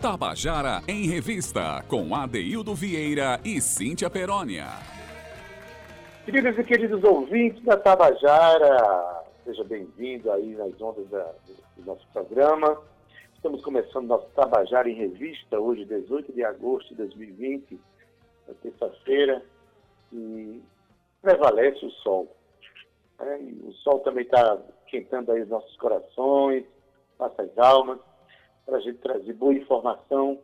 Tabajara em Revista, com Adeildo Vieira e Cíntia Perónia. Queridos e queridos ouvintes da Tabajara, seja bem-vindo aí nas ondas da, do nosso programa. Estamos começando nosso Tabajara em Revista, hoje, 18 de agosto de 2020, terça-feira, e prevalece o sol. É, o sol também está esquentando aí os nossos corações, nossas almas, para a gente trazer boa informação,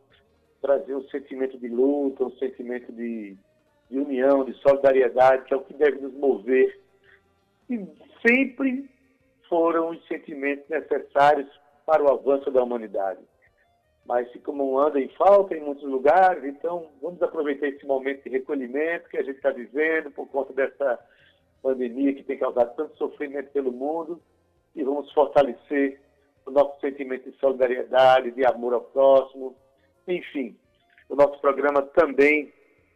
trazer um sentimento de luta, um sentimento de, de união, de solidariedade, que é o que deve nos mover. E sempre foram os sentimentos necessários para o avanço da humanidade. Mas se como anda em falta em muitos lugares, então vamos aproveitar esse momento de recolhimento que a gente está vivendo por conta dessa pandemia que tem causado tanto sofrimento pelo mundo e vamos fortalecer o nosso sentimento de solidariedade, de amor ao próximo. Enfim, o nosso programa também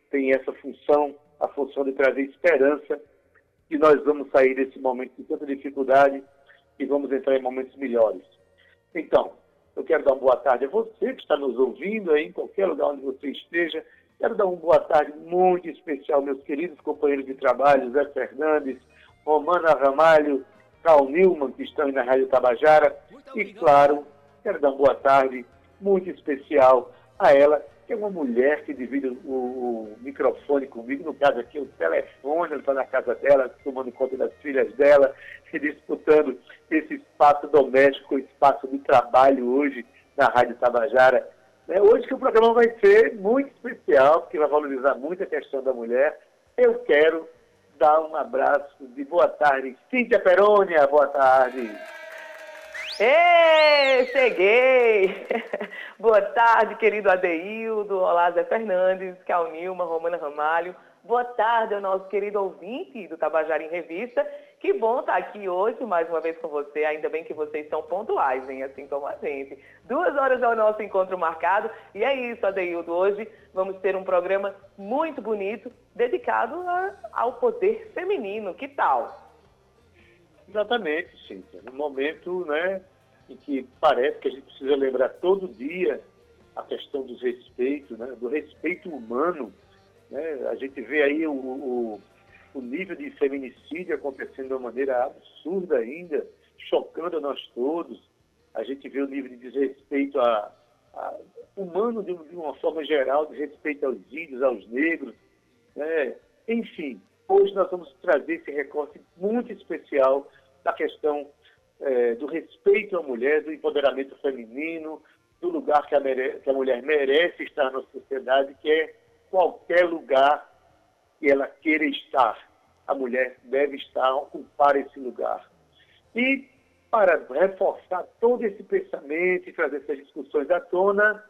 tem essa função, a função de trazer esperança que nós vamos sair desse momento de tanta dificuldade e vamos entrar em momentos melhores. Então, eu quero dar uma boa tarde a você que está nos ouvindo aí, em qualquer lugar onde você esteja. Quero dar uma boa tarde muito especial, meus queridos companheiros de trabalho, Zé Fernandes, Romana Ramalho, Carl Newman, que estão aí na Rádio Tabajara. E, claro, quero dar uma boa tarde muito especial a ela, que é uma mulher que divide o, o microfone comigo, no caso aqui, o telefone, ela está na casa dela, tomando conta das filhas dela, e disputando esse espaço doméstico, espaço de trabalho hoje na Rádio Tabajara. É, hoje que o programa vai ser muito especial, porque vai valorizar muito a questão da mulher. Eu quero dar um abraço de boa tarde. Cíntia Perônia, boa tarde. Ei, cheguei! boa tarde, querido Adeildo, olá Zé Fernandes, Cal Nilma, Romana Ramalho. Boa tarde ao nosso querido ouvinte do Tabajara em Revista. Que bom estar aqui hoje mais uma vez com você. Ainda bem que vocês são pontuais, hein? Assim como a gente. Duas horas é o nosso encontro marcado. E é isso, Adeildo. Hoje vamos ter um programa muito bonito dedicado a, ao poder feminino. Que tal? Exatamente, Cíntia. No momento né, em que parece que a gente precisa lembrar todo dia a questão dos respeitos, né, do respeito humano né? A gente vê aí o, o, o nível de feminicídio acontecendo de uma maneira absurda ainda, chocando a nós todos. A gente vê o nível de desrespeito a, a humano de, de, uma forma geral, de respeito aos índios, aos negros. Né? Enfim, hoje nós vamos trazer esse recorte muito especial da questão é, do respeito à mulher, do empoderamento feminino, do lugar que a, mere que a mulher merece estar na sociedade, que é qualquer lugar que ela queira estar. A mulher deve estar, ocupar esse lugar. E para reforçar todo esse pensamento e trazer essas discussões à tona,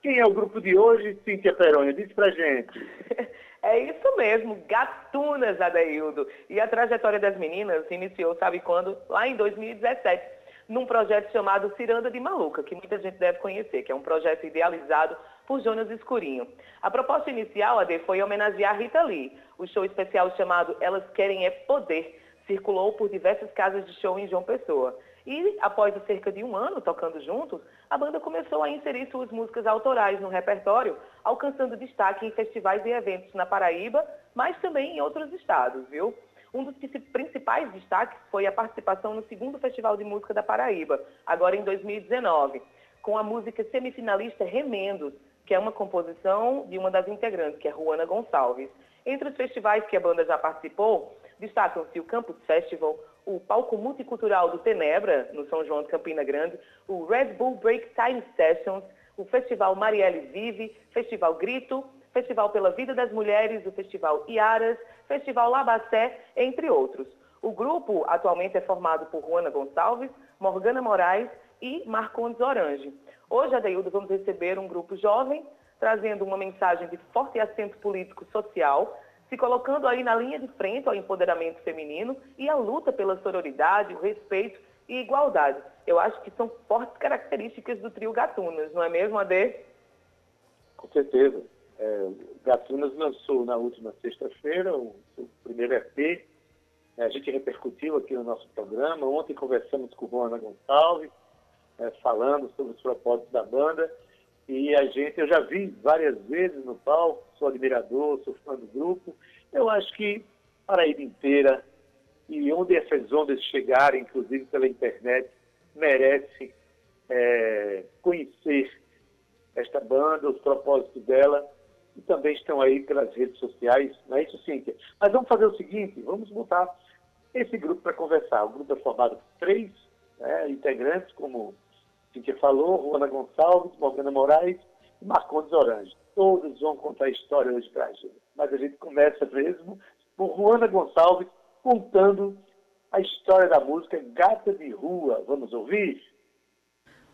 quem é o grupo de hoje, Cíntia Perônia? Diz pra gente. É isso mesmo, Gatunas, Adaildo. E a trajetória das meninas se iniciou, sabe quando? Lá em 2017, num projeto chamado Ciranda de Maluca, que muita gente deve conhecer, que é um projeto idealizado por Jonas Escurinho. A proposta inicial, AD, foi homenagear Rita Lee. O show especial chamado Elas Querem É Poder circulou por diversas casas de show em João Pessoa. E, após cerca de um ano tocando juntos, a banda começou a inserir suas músicas autorais no repertório, alcançando destaque em festivais e eventos na Paraíba, mas também em outros estados, viu? Um dos principais destaques foi a participação no segundo Festival de Música da Paraíba, agora em 2019, com a música semifinalista Remendos, que é uma composição de uma das integrantes, que é Juana Gonçalves. Entre os festivais que a banda já participou, destacam-se o Campus Festival, o Palco Multicultural do Tenebra, no São João de Campina Grande, o Red Bull Break Time Sessions, o Festival Marielle Vive, Festival Grito, Festival pela Vida das Mulheres, o Festival Iaras, Festival Labacé, entre outros. O grupo atualmente é formado por Juana Gonçalves, Morgana Moraes e Marcondes Orange. Hoje, Adeildo, vamos receber um grupo jovem trazendo uma mensagem de forte acento político-social, se colocando aí na linha de frente ao empoderamento feminino e à luta pela sororidade, o respeito e igualdade. Eu acho que são fortes características do trio Gatunas, não é mesmo, Ade? Com certeza. É, Gatunas lançou na última sexta-feira o seu primeiro EP. É, a gente repercutiu aqui no nosso programa. Ontem conversamos com Juana Gonçalves, é, falando sobre os propósitos da banda. E a gente, eu já vi várias vezes no palco, sou admirador, sou fã do grupo. Eu acho que Paraíba inteira, e onde essas ondas chegarem, inclusive pela internet, merece é, conhecer esta banda, os propósitos dela, e também estão aí pelas redes sociais, não é isso, Cíntia? Mas vamos fazer o seguinte, vamos botar esse grupo para conversar. O grupo é formado por três né, integrantes, como Cíntia falou, Juana Gonçalves, Morgana Moraes e Marcondes Orange. Todos vão contar a história hoje para a gente. Mas a gente começa mesmo por Juana Gonçalves contando a história da música Gata de Rua. Vamos ouvir?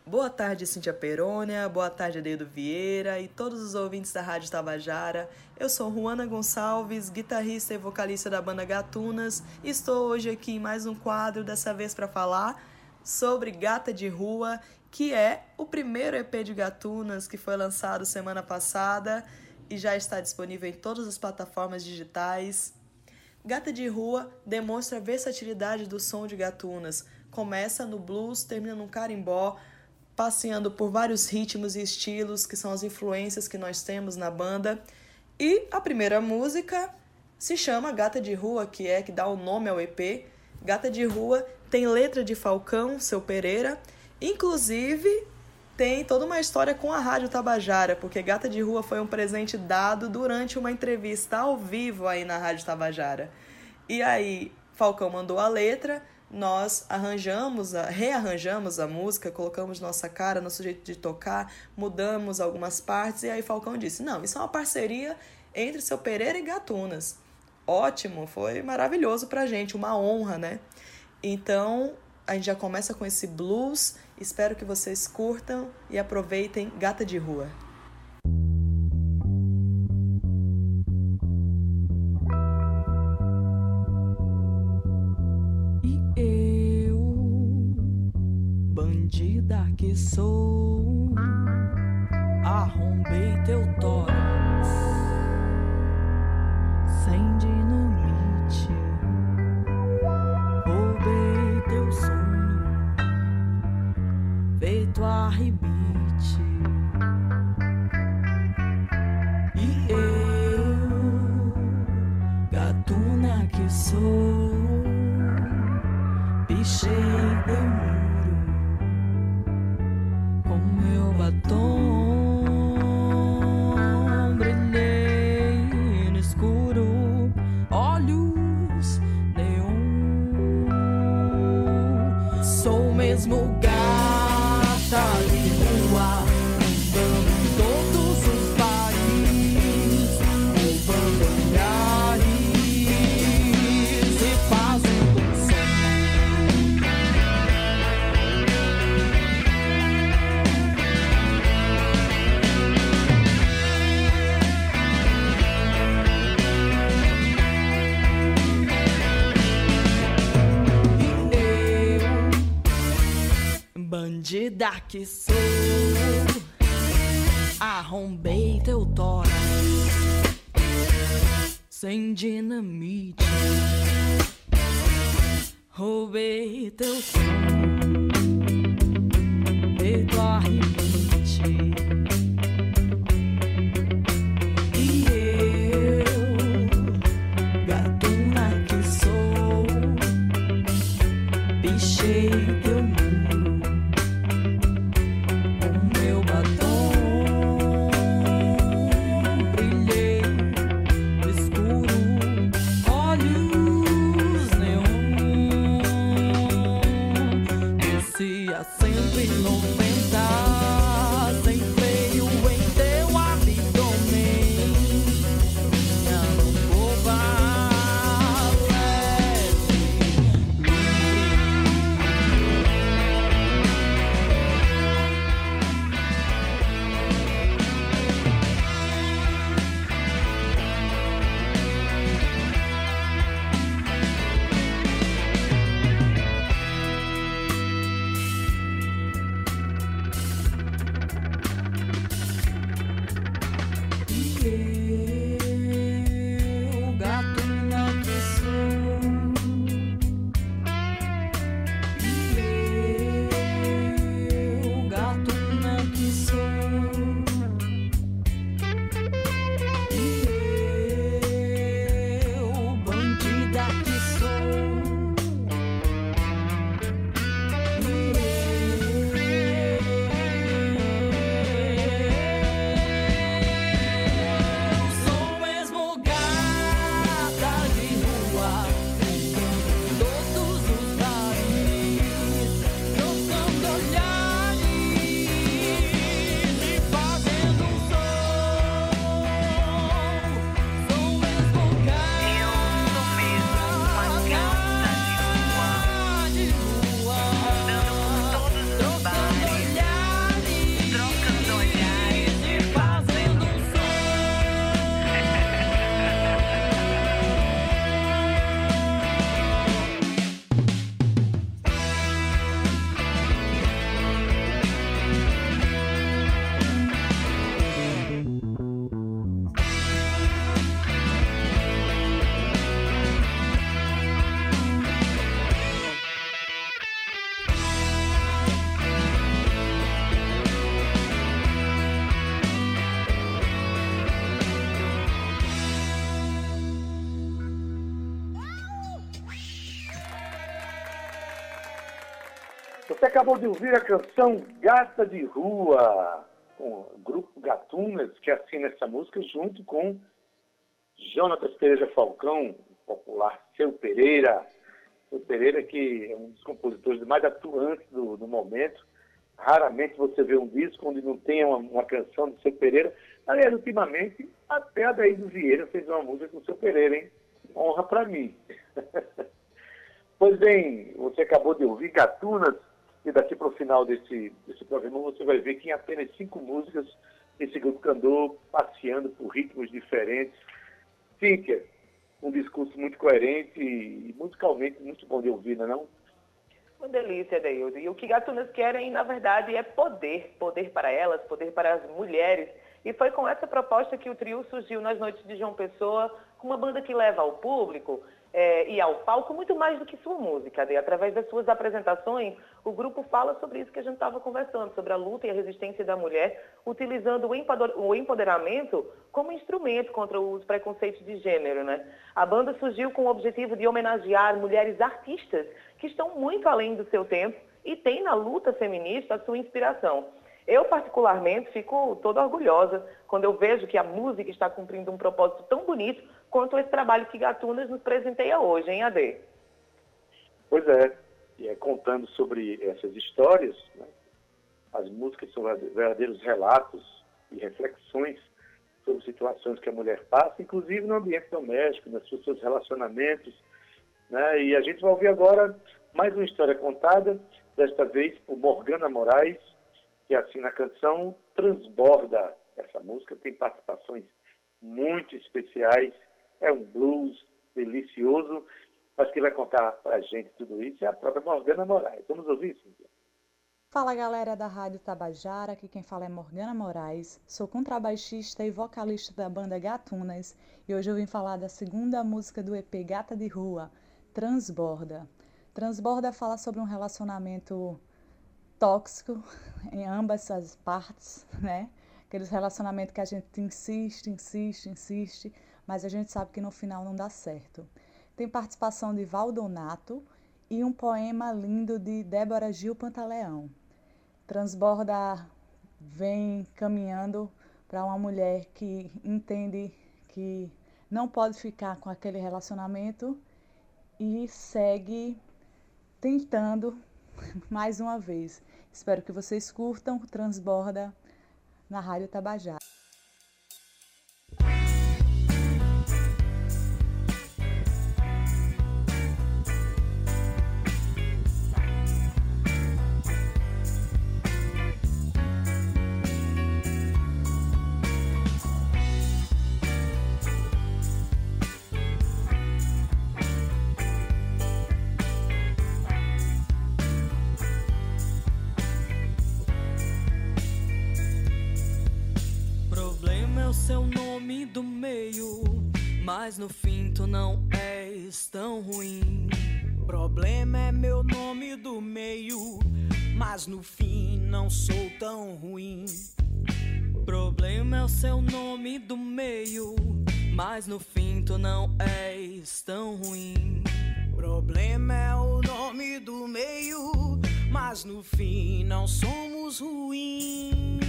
Boa tarde, Cintia Perônia, boa tarde, Adeildo Vieira e todos os ouvintes da Rádio Tabajara. Eu sou Juana Gonçalves, guitarrista e vocalista da banda Gatunas e estou hoje aqui em mais um quadro, dessa vez para falar sobre Gata de Rua, que é o primeiro EP de Gatunas que foi lançado semana passada e já está disponível em todas as plataformas digitais. Gata de Rua demonstra a versatilidade do som de Gatunas. Começa no blues, termina no carimbó, passeando por vários ritmos e estilos que são as influências que nós temos na banda. E a primeira música se chama Gata de Rua, que é que dá o nome ao EP. Gata de Rua tem letra de Falcão, seu Pereira, inclusive tem toda uma história com a Rádio Tabajara, porque Gata de Rua foi um presente dado durante uma entrevista ao vivo aí na Rádio Tabajara. E aí, Falcão mandou a letra, nós arranjamos, rearranjamos a música, colocamos nossa cara, nosso jeito de tocar, mudamos algumas partes, e aí Falcão disse: Não, isso é uma parceria entre seu Pereira e Gatunas. Ótimo, foi maravilhoso pra gente, uma honra, né? Então a gente já começa com esse blues. Espero que vocês curtam e aproveitem Gata de Rua. E eu, bandida que sou, arrombei teu tórax sou, arrombei teu tórax sem dinamite. Roubei teu sonho, feito a acabou de ouvir a canção Gata de Rua, com o grupo Gatunas, que assina essa música junto com Jonatas Pereira Falcão, o popular Seu Pereira. Seu Pereira, que é um dos compositores mais atuantes do, do momento. Raramente você vê um disco onde não tem uma, uma canção de Seu Pereira. Aliás, ultimamente, até a Daí do Vieira fez uma música com Seu Pereira, hein? Honra para mim. pois bem, você acabou de ouvir Gatunas, e daqui para o final desse, desse programa você vai ver que em apenas cinco músicas esse grupo andou passeando por ritmos diferentes. Cíntia, um discurso muito coerente e musicalmente muito bom de ouvir, não é não? Uma delícia, Deildo. E o que Gatunas querem, na verdade, é poder. Poder para elas, poder para as mulheres. E foi com essa proposta que o trio surgiu nas noites de João Pessoa, com uma banda que leva ao público é, e ao palco muito mais do que sua música. E através das suas apresentações, o grupo fala sobre isso que a gente estava conversando, sobre a luta e a resistência da mulher, utilizando o empoderamento como instrumento contra os preconceitos de gênero. Né? A banda surgiu com o objetivo de homenagear mulheres artistas que estão muito além do seu tempo e têm na luta feminista a sua inspiração. Eu, particularmente, fico toda orgulhosa quando eu vejo que a música está cumprindo um propósito tão bonito quanto esse trabalho que Gatunas nos presenteia hoje, hein, AD? Pois é, e é contando sobre essas histórias, né? as músicas são verdadeiros relatos e reflexões sobre situações que a mulher passa, inclusive no ambiente doméstico, nos seus relacionamentos. Né? E a gente vai ouvir agora mais uma história contada, desta vez por Morgana Moraes, que assina a canção Transborda. Essa música tem participações muito especiais, é um blues delicioso, mas quem vai contar para gente tudo isso é a própria Morgana Moraes. Vamos ouvir, Cíntia? Fala galera da Rádio Tabajara, aqui quem fala é Morgana Moraes, sou contrabaixista e vocalista da banda Gatunas e hoje eu vim falar da segunda música do EP Gata de Rua, Transborda. Transborda fala sobre um relacionamento tóxico em ambas as partes, né? Aqueles relacionamentos que a gente insiste, insiste, insiste, mas a gente sabe que no final não dá certo. Tem participação de Valdonato e um poema lindo de Débora Gil Pantaleão. Transborda vem caminhando para uma mulher que entende que não pode ficar com aquele relacionamento e segue tentando mais uma vez. Espero que vocês curtam Transborda na Rádio Tabajara. Mas no fim tu não és tão ruim. Problema é meu nome do meio, mas no fim não sou tão ruim. Problema é o seu nome do meio, mas no fim tu não és tão ruim. Problema é o nome do meio, mas no fim não somos ruins.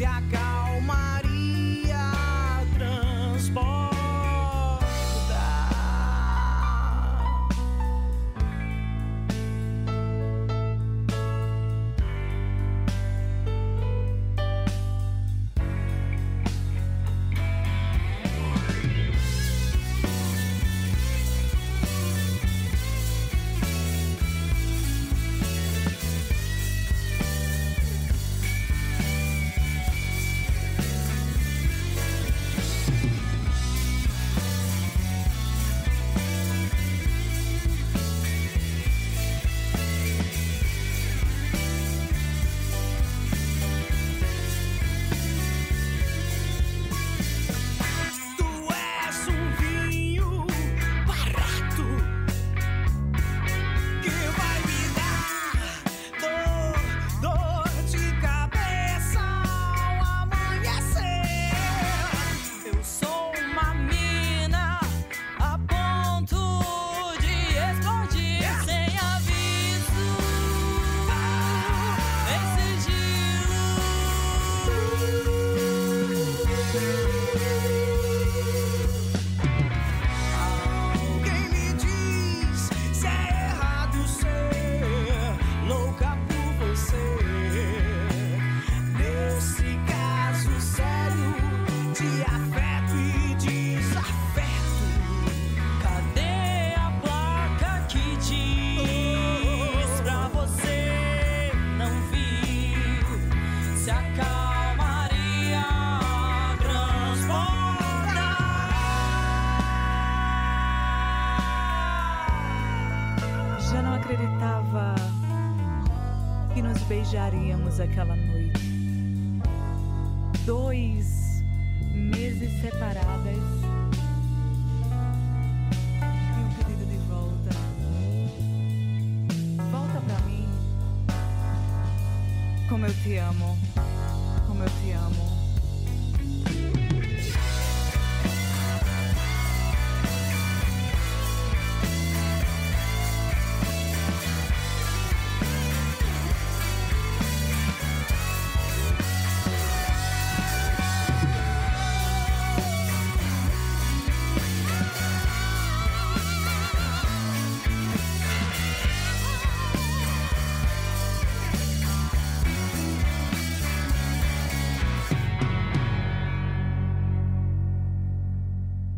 Se a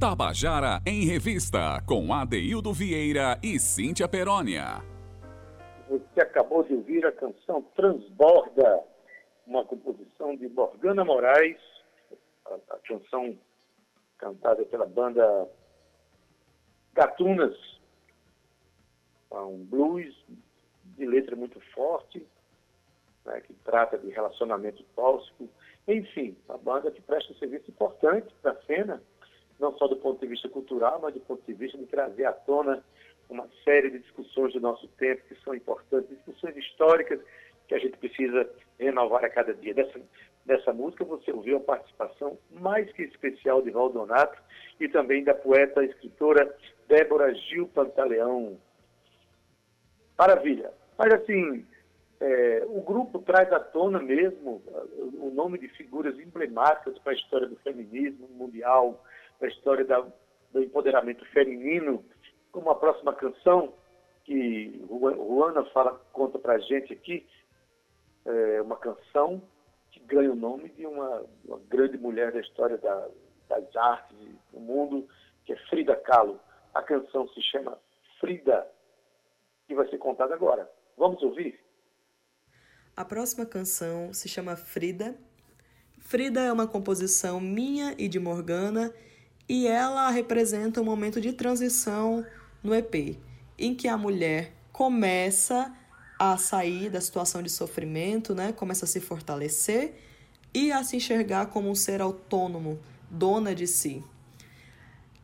Tabajara em Revista, com Adeildo Vieira e Cíntia Perónia. Você acabou de ouvir a canção Transborda, uma composição de Morgana Moraes, a, a canção cantada pela banda Gatunas, um blues de letra muito forte, né, que trata de relacionamento tóxico. Enfim, a banda que presta um serviço importante para a cena não só do ponto de vista cultural, mas do ponto de vista de trazer à tona uma série de discussões do nosso tempo que são importantes, discussões históricas que a gente precisa renovar a cada dia. Dessa, dessa música você ouviu a participação mais que especial de Valdonato e também da poeta e escritora Débora Gil Pantaleão. Maravilha. Mas assim, é, o grupo traz à tona mesmo o nome de figuras emblemáticas para a história do feminismo mundial, da história da, do empoderamento feminino, como a próxima canção que Juana fala, conta para a gente aqui, é uma canção que ganha o nome de uma, uma grande mulher da história da, das artes do mundo, que é Frida Kahlo. A canção se chama Frida e vai ser contada agora. Vamos ouvir? A próxima canção se chama Frida. Frida é uma composição minha e de Morgana e ela representa um momento de transição no EP, em que a mulher começa a sair da situação de sofrimento, né? começa a se fortalecer e a se enxergar como um ser autônomo, dona de si.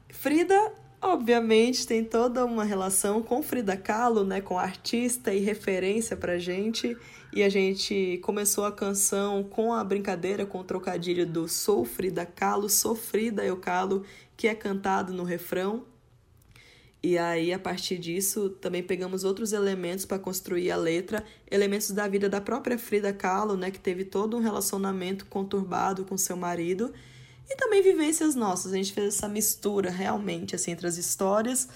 Frida, obviamente, tem toda uma relação com Frida Kahlo, né? com artista e referência para gente. E a gente começou a canção com a brincadeira, com o trocadilho do Sou Frida Kahlo, Sofrida Eu Calo, que é cantado no refrão. E aí, a partir disso, também pegamos outros elementos para construir a letra, elementos da vida da própria Frida Kahlo, né, que teve todo um relacionamento conturbado com seu marido, e também vivências nossas. A gente fez essa mistura realmente assim entre as histórias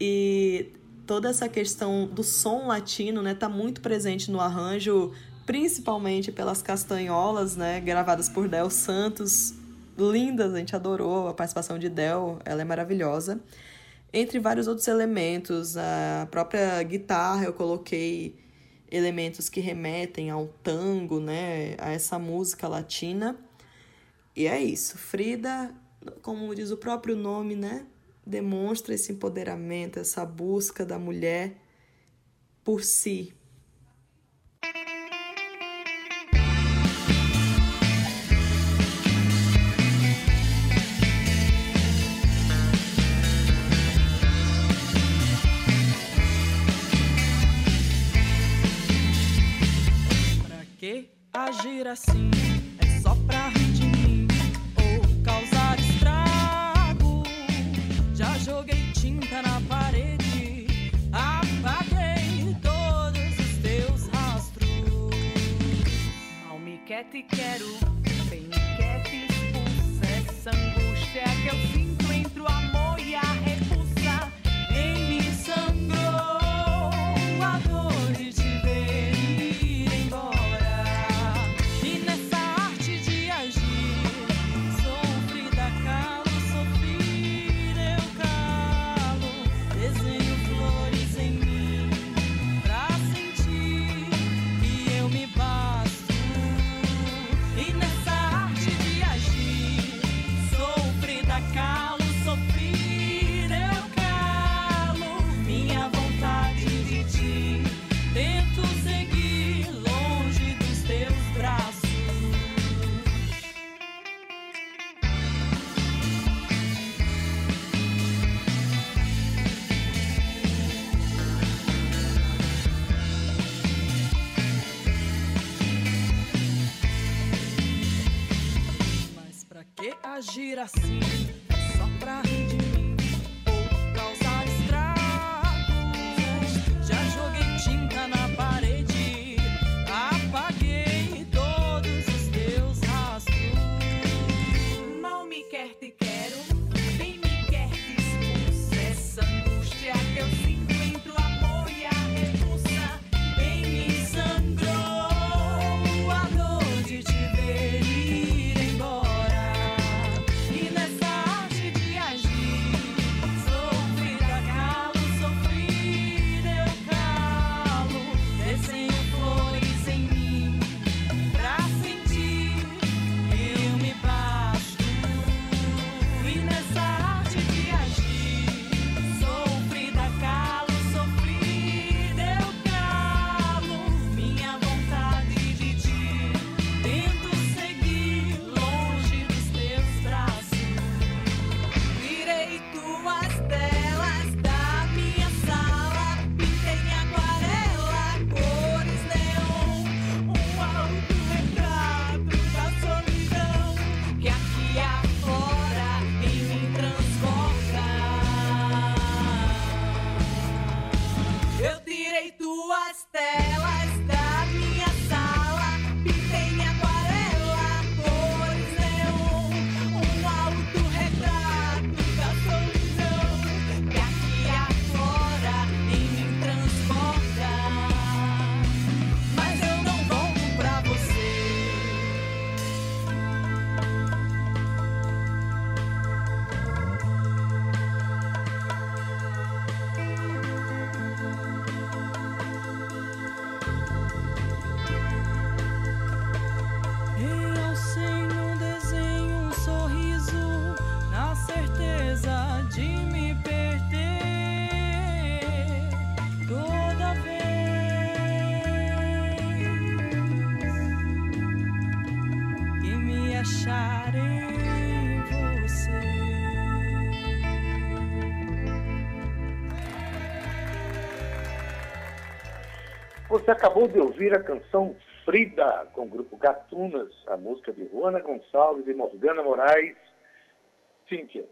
e toda essa questão do som latino, né, tá muito presente no arranjo, principalmente pelas castanholas, né, gravadas por Del Santos, lindas, a gente adorou a participação de Del, ela é maravilhosa. Entre vários outros elementos, a própria guitarra eu coloquei elementos que remetem ao tango, né, a essa música latina. E é isso. Frida, como diz o próprio nome, né, demonstra esse empoderamento, essa busca da mulher por si. Agir assim? Quer, te quero, bem quer, te expulsa. Essa angústia que eu sinto Você acabou de ouvir a canção Frida, com o grupo Gatunas, a música de Juana Gonçalves e Morgana Moraes. Cíntia,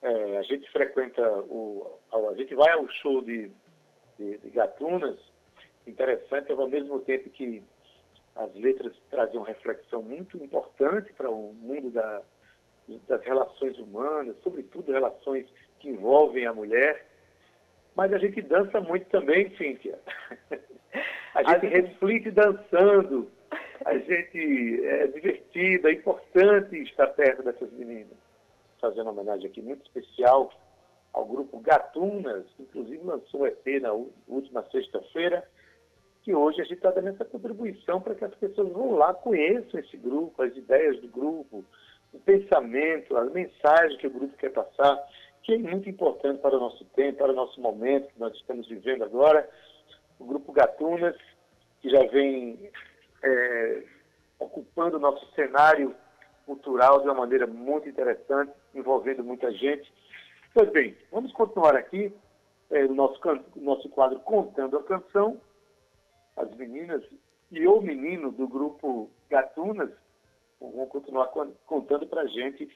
é, a gente frequenta o. A gente vai ao show de, de, de Gatunas, interessante, ao mesmo tempo que as letras trazem uma reflexão muito importante para o mundo da, das relações humanas, sobretudo relações que envolvem a mulher. Mas a gente dança muito também, Cíntia. A gente reflete dançando. A gente é divertido, é importante estar perto dessas meninas. Fazendo uma homenagem aqui muito especial ao grupo Gatunas, que inclusive lançou um EP na última sexta-feira, que hoje a gente está dando essa contribuição para que as pessoas vão lá, conheçam esse grupo, as ideias do grupo, o pensamento, a mensagem que o grupo quer passar, que é muito importante para o nosso tempo, para o nosso momento que nós estamos vivendo agora. O grupo Gatunas, que já vem é, ocupando o nosso cenário cultural de uma maneira muito interessante, envolvendo muita gente. Pois bem, vamos continuar aqui é, no nosso, nosso quadro Contando a Canção. As meninas e o menino do grupo Gatunas vão continuar contando para a gente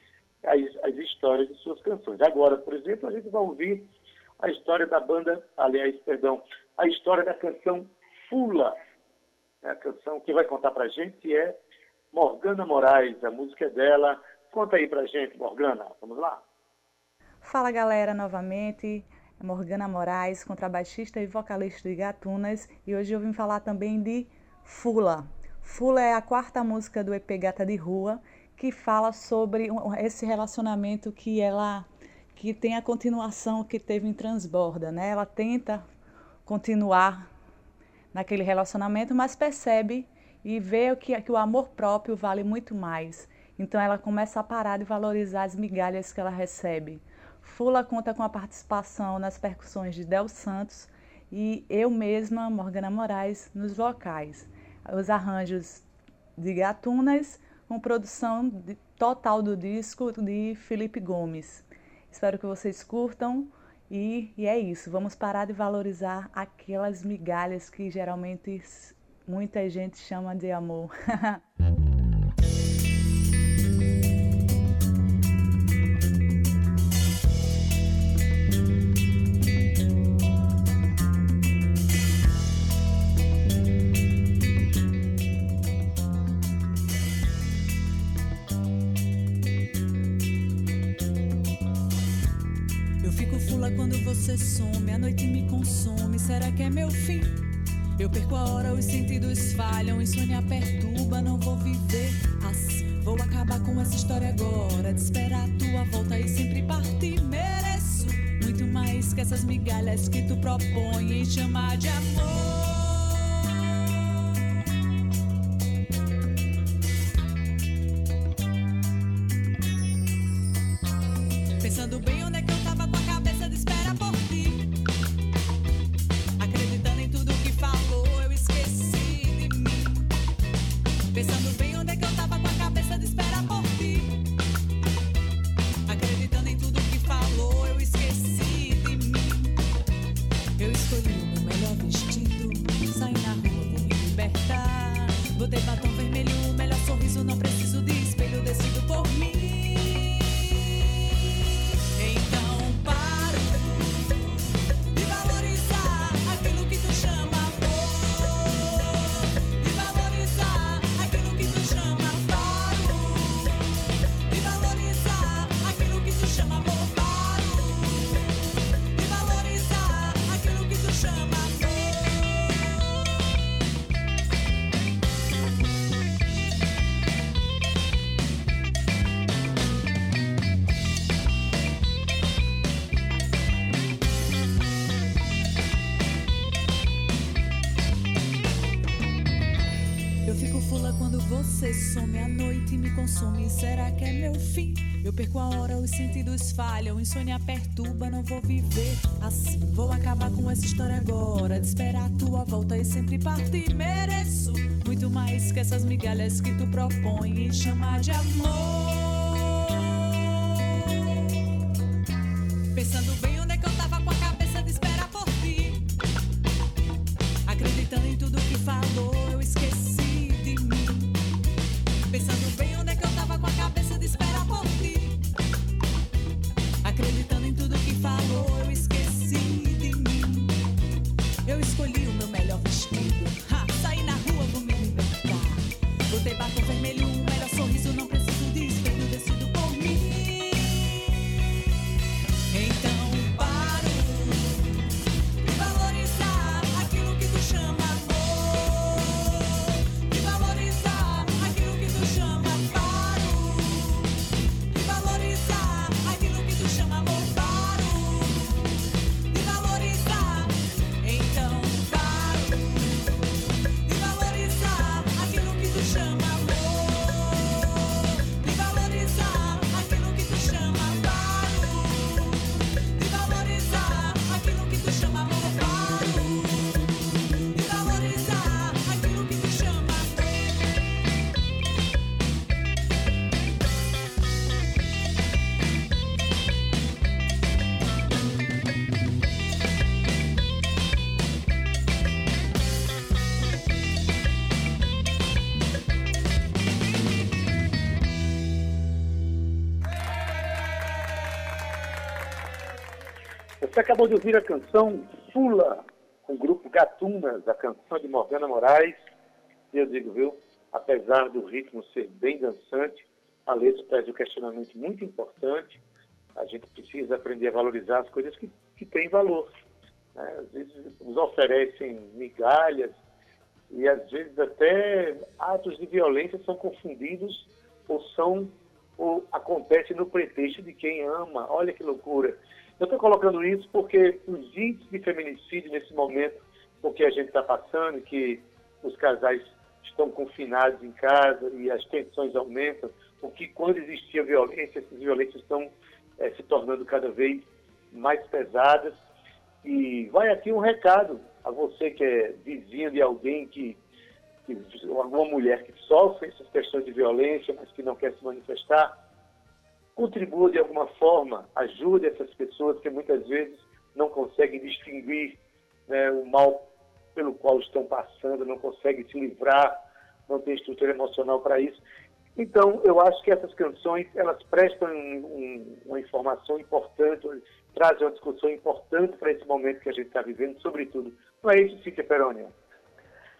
as, as histórias de suas canções. Agora, por exemplo, a gente vai ouvir a história da banda, aliás, perdão, a história da canção Fula. A canção que vai contar para a gente é Morgana Moraes, a música é dela. Conta aí para a gente, Morgana. Vamos lá? Fala, galera, novamente. É Morgana Moraes, contrabaixista e vocalista de Gatunas. E hoje eu vim falar também de Fula. Fula é a quarta música do EP Gata de Rua, que fala sobre esse relacionamento que ela que tem a continuação que teve em Transborda, né? Ela tenta continuar naquele relacionamento, mas percebe e vê que, que o amor próprio vale muito mais. Então ela começa a parar de valorizar as migalhas que ela recebe. Fula conta com a participação nas percussões de Del Santos e eu mesma, Morgana Moraes, nos vocais. Os arranjos de Gatunas, com produção de, total do disco de Felipe Gomes. Espero que vocês curtam e, e é isso. Vamos parar de valorizar aquelas migalhas que geralmente muita gente chama de amor. fim? Eu perco a hora, os sentidos falham, insônia perturba, não vou viver assim. Vou acabar com essa história agora, de esperar a tua volta e sempre partir. Mereço muito mais que essas migalhas que tu propõe em chamar de amor. Os sentidos falham, insônia perturba, não vou viver assim. Vou acabar com essa história agora, de esperar a tua volta e sempre partir. Mereço muito mais que essas migalhas que tu propõe e chamar de amor. Você acabou de ouvir a canção Fula, com o grupo Gatunas, a canção de Morgana Moraes. E eu digo, viu, apesar do ritmo ser bem dançante, a letra traz um questionamento muito importante. A gente precisa aprender a valorizar as coisas que, que têm valor. né? Às vezes nos oferecem migalhas e às vezes até atos de violência são confundidos ou são ou acontece no pretexto de quem ama. Olha que loucura. Eu estou colocando isso porque os índices de feminicídio nesse momento, porque a gente está passando, que os casais estão confinados em casa e as tensões aumentam, o que quando existia violência, essas violências estão eh, se tornando cada vez mais pesadas. E vai aqui um recado a você que é vizinho de alguém que, que alguma mulher que sofre essas questões de violência, mas que não quer se manifestar, contribua de alguma forma, ajude essas pessoas que muitas vezes não conseguem distinguir né, o mal pelo qual estão passando, não conseguem se livrar, não tem estrutura emocional para isso. Então, eu acho que essas canções, elas prestam um, um, uma informação importante, trazem uma discussão importante para esse momento que a gente está vivendo, sobretudo. Não é isso, Cíntia Perônia?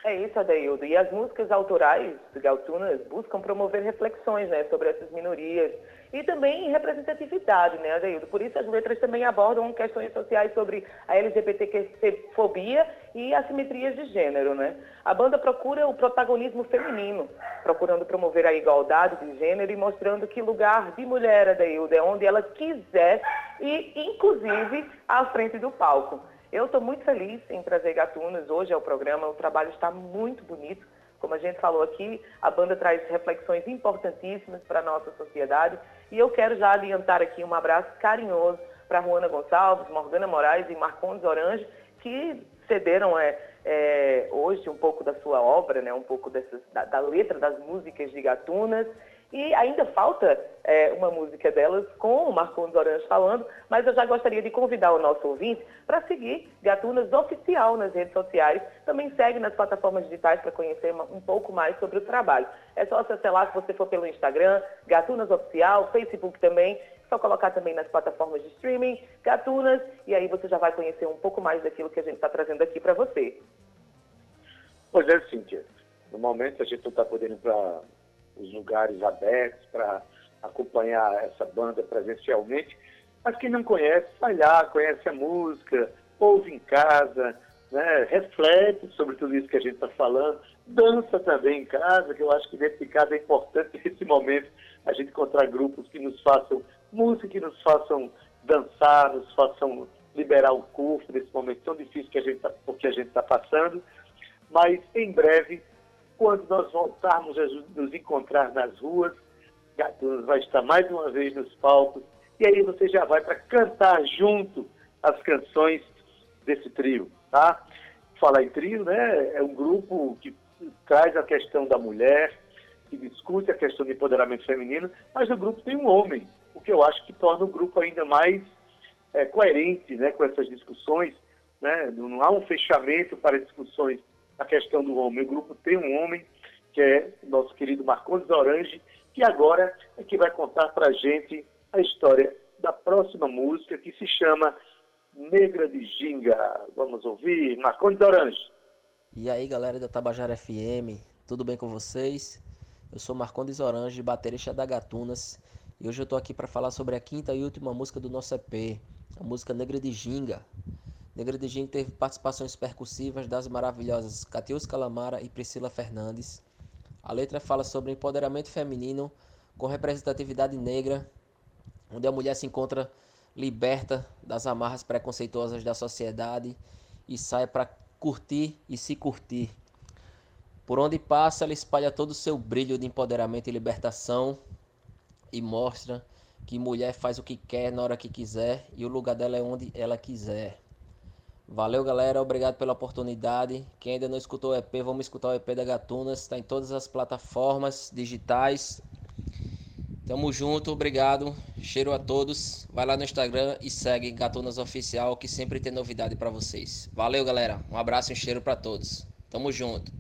É isso, Adeildo. E as músicas autorais de Galtunas buscam promover reflexões né, sobre essas minorias e também representatividade, né, Adeildo? Por isso as letras também abordam questões sociais sobre a LGBTQ-fobia e assimetrias de gênero, né? A banda procura o protagonismo feminino, procurando promover a igualdade de gênero e mostrando que lugar de mulher, Adeildo, é onde ela quiser e, inclusive, à frente do palco. Eu estou muito feliz em trazer Gatunas hoje ao programa. O trabalho está muito bonito. Como a gente falou aqui, a banda traz reflexões importantíssimas para a nossa sociedade. E eu quero já adiantar aqui um abraço carinhoso para Juana Gonçalves, Morgana Moraes e Marcondes Orange, que cederam é, é, hoje um pouco da sua obra, né, um pouco dessas, da, da letra das músicas de Gatunas e ainda falta é, uma música delas com o Marcondes Orange falando, mas eu já gostaria de convidar o nosso ouvinte para seguir Gatunas Oficial nas redes sociais. Também segue nas plataformas digitais para conhecer um pouco mais sobre o trabalho. É só acessar lá se você for pelo Instagram, Gatunas Oficial, Facebook também. É só colocar também nas plataformas de streaming, Gatunas, e aí você já vai conhecer um pouco mais daquilo que a gente está trazendo aqui para você. Pois é, Cíntia. No momento a gente não está podendo para os lugares abertos para acompanhar essa banda presencialmente. Mas quem não conhece, vai lá, conhece a música, ouve em casa, né, reflete sobre tudo isso que a gente está falando, dança também em casa, que eu acho que dentro de casa é importante nesse momento a gente encontrar grupos que nos façam música, que nos façam dançar, nos façam liberar o corpo nesse momento tão difícil que a gente tá, a gente está passando. Mas em breve quando nós voltarmos a nos encontrar nas ruas, Gatunos vai estar mais uma vez nos palcos, e aí você já vai para cantar junto as canções desse trio, tá? Falar em trio, né? É um grupo que traz a questão da mulher, que discute a questão do empoderamento feminino, mas o grupo tem um homem, o que eu acho que torna o grupo ainda mais é, coerente né, com essas discussões. Né? Não há um fechamento para discussões a questão do homem. O grupo tem um homem, que é o nosso querido Marcondes Orange, que agora é que vai contar para a gente a história da próxima música, que se chama Negra de Ginga. Vamos ouvir Marcondes Orange. E aí, galera da Tabajara FM, tudo bem com vocês? Eu sou Marcondes Orange, baterista da Gatunas, e hoje eu tô aqui para falar sobre a quinta e última música do nosso EP, a música Negra de Ginga. Negra de Gin teve participações percussivas das maravilhosas Catius Calamara e Priscila Fernandes. A letra fala sobre empoderamento feminino com representatividade negra, onde a mulher se encontra liberta das amarras preconceituosas da sociedade e sai para curtir e se curtir. Por onde passa, ela espalha todo o seu brilho de empoderamento e libertação e mostra que mulher faz o que quer na hora que quiser e o lugar dela é onde ela quiser. Valeu, galera. Obrigado pela oportunidade. Quem ainda não escutou o EP, vamos escutar o EP da Gatunas. Está em todas as plataformas digitais. Tamo junto, obrigado. Cheiro a todos. Vai lá no Instagram e segue Gatunas Oficial, que sempre tem novidade para vocês. Valeu, galera. Um abraço e um cheiro para todos. Tamo junto.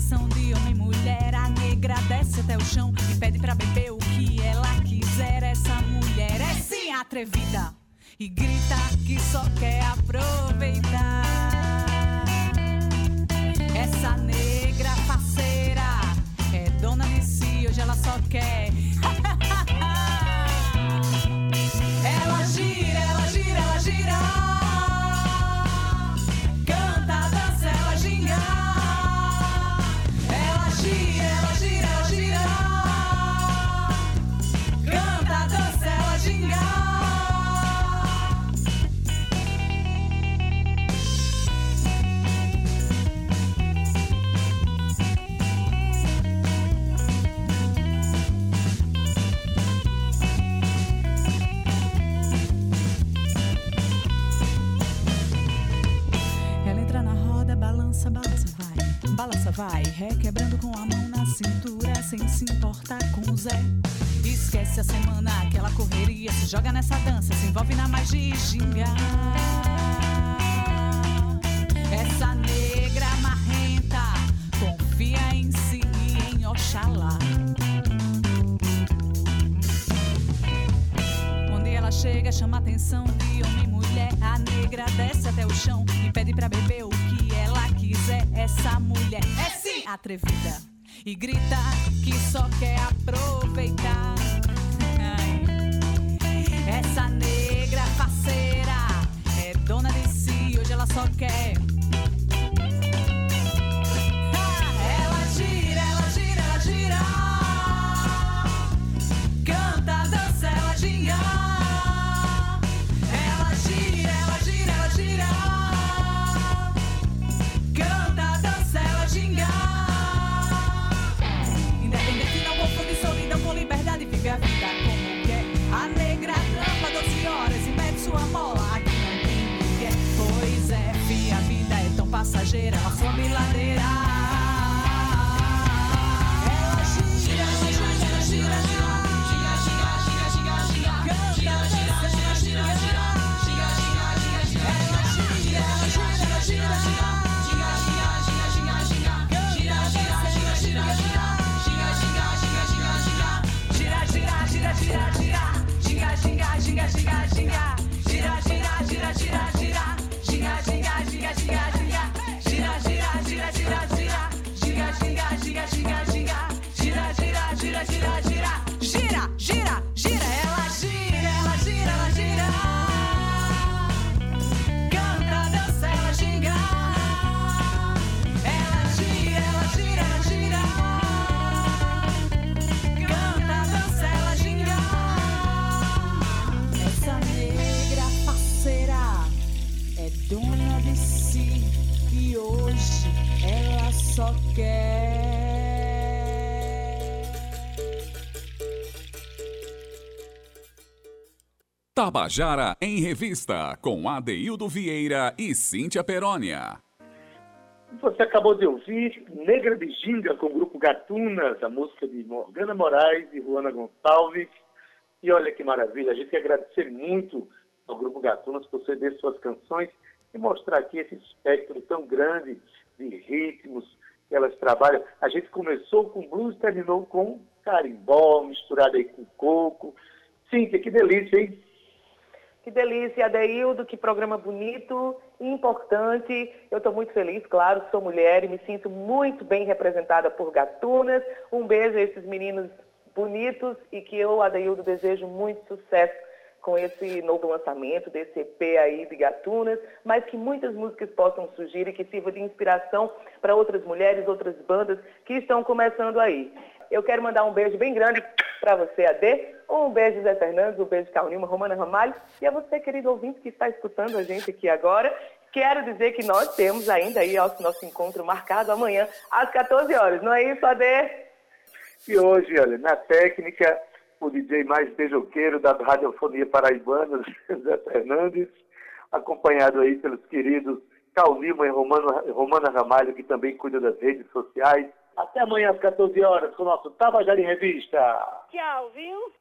intenção se importar com o Zé. Esquece a semana, aquela correria, se joga nessa dança, se envolve na magia ginga. Essa negra marrenta confia em si e em Oxalá. Onde ela chega, chama a atenção de homem e mulher. A negra desce até o chão e pede pra beber o que ela quiser. Essa mulher é sim atrevida e grita que só quer aproveitar. Tabajara em Revista, com Adeildo Vieira e Cíntia Perónia. Você acabou de ouvir Negra de Ginga com o grupo Gatunas, a música de Morgana Moraes e Juana Gonçalves. E olha que maravilha, a gente quer agradecer muito ao grupo Gatunas por ceder suas canções e mostrar aqui esse espectro tão grande de ritmos que elas trabalham. A gente começou com blues, terminou com carimbó, misturado aí com coco. Cíntia, que delícia, hein? Que delícia, Adeildo, que programa bonito e importante. Eu estou muito feliz, claro, sou mulher e me sinto muito bem representada por gatunas. Um beijo a esses meninos bonitos e que eu, Adeildo, desejo muito sucesso com esse novo lançamento desse EP aí de Gatunas, mas que muitas músicas possam surgir e que sirva de inspiração para outras mulheres, outras bandas que estão começando aí. Eu quero mandar um beijo bem grande para você, Ade. Um beijo, Zé Fernandes, um beijo, Carl Nilma, Romana Ramalho. E a você, querido ouvinte, que está escutando a gente aqui agora. Quero dizer que nós temos ainda aí o nosso encontro marcado amanhã, às 14 horas. Não é isso, Ade? E hoje, olha, na técnica, o DJ mais beijoqueiro da radiofonia paraibana, Zé Fernandes, acompanhado aí pelos queridos Carl Nilma e Romana Ramalho, que também cuida das redes sociais. Até amanhã às 14 horas com o nosso Tabajara em Revista. Tchau, viu?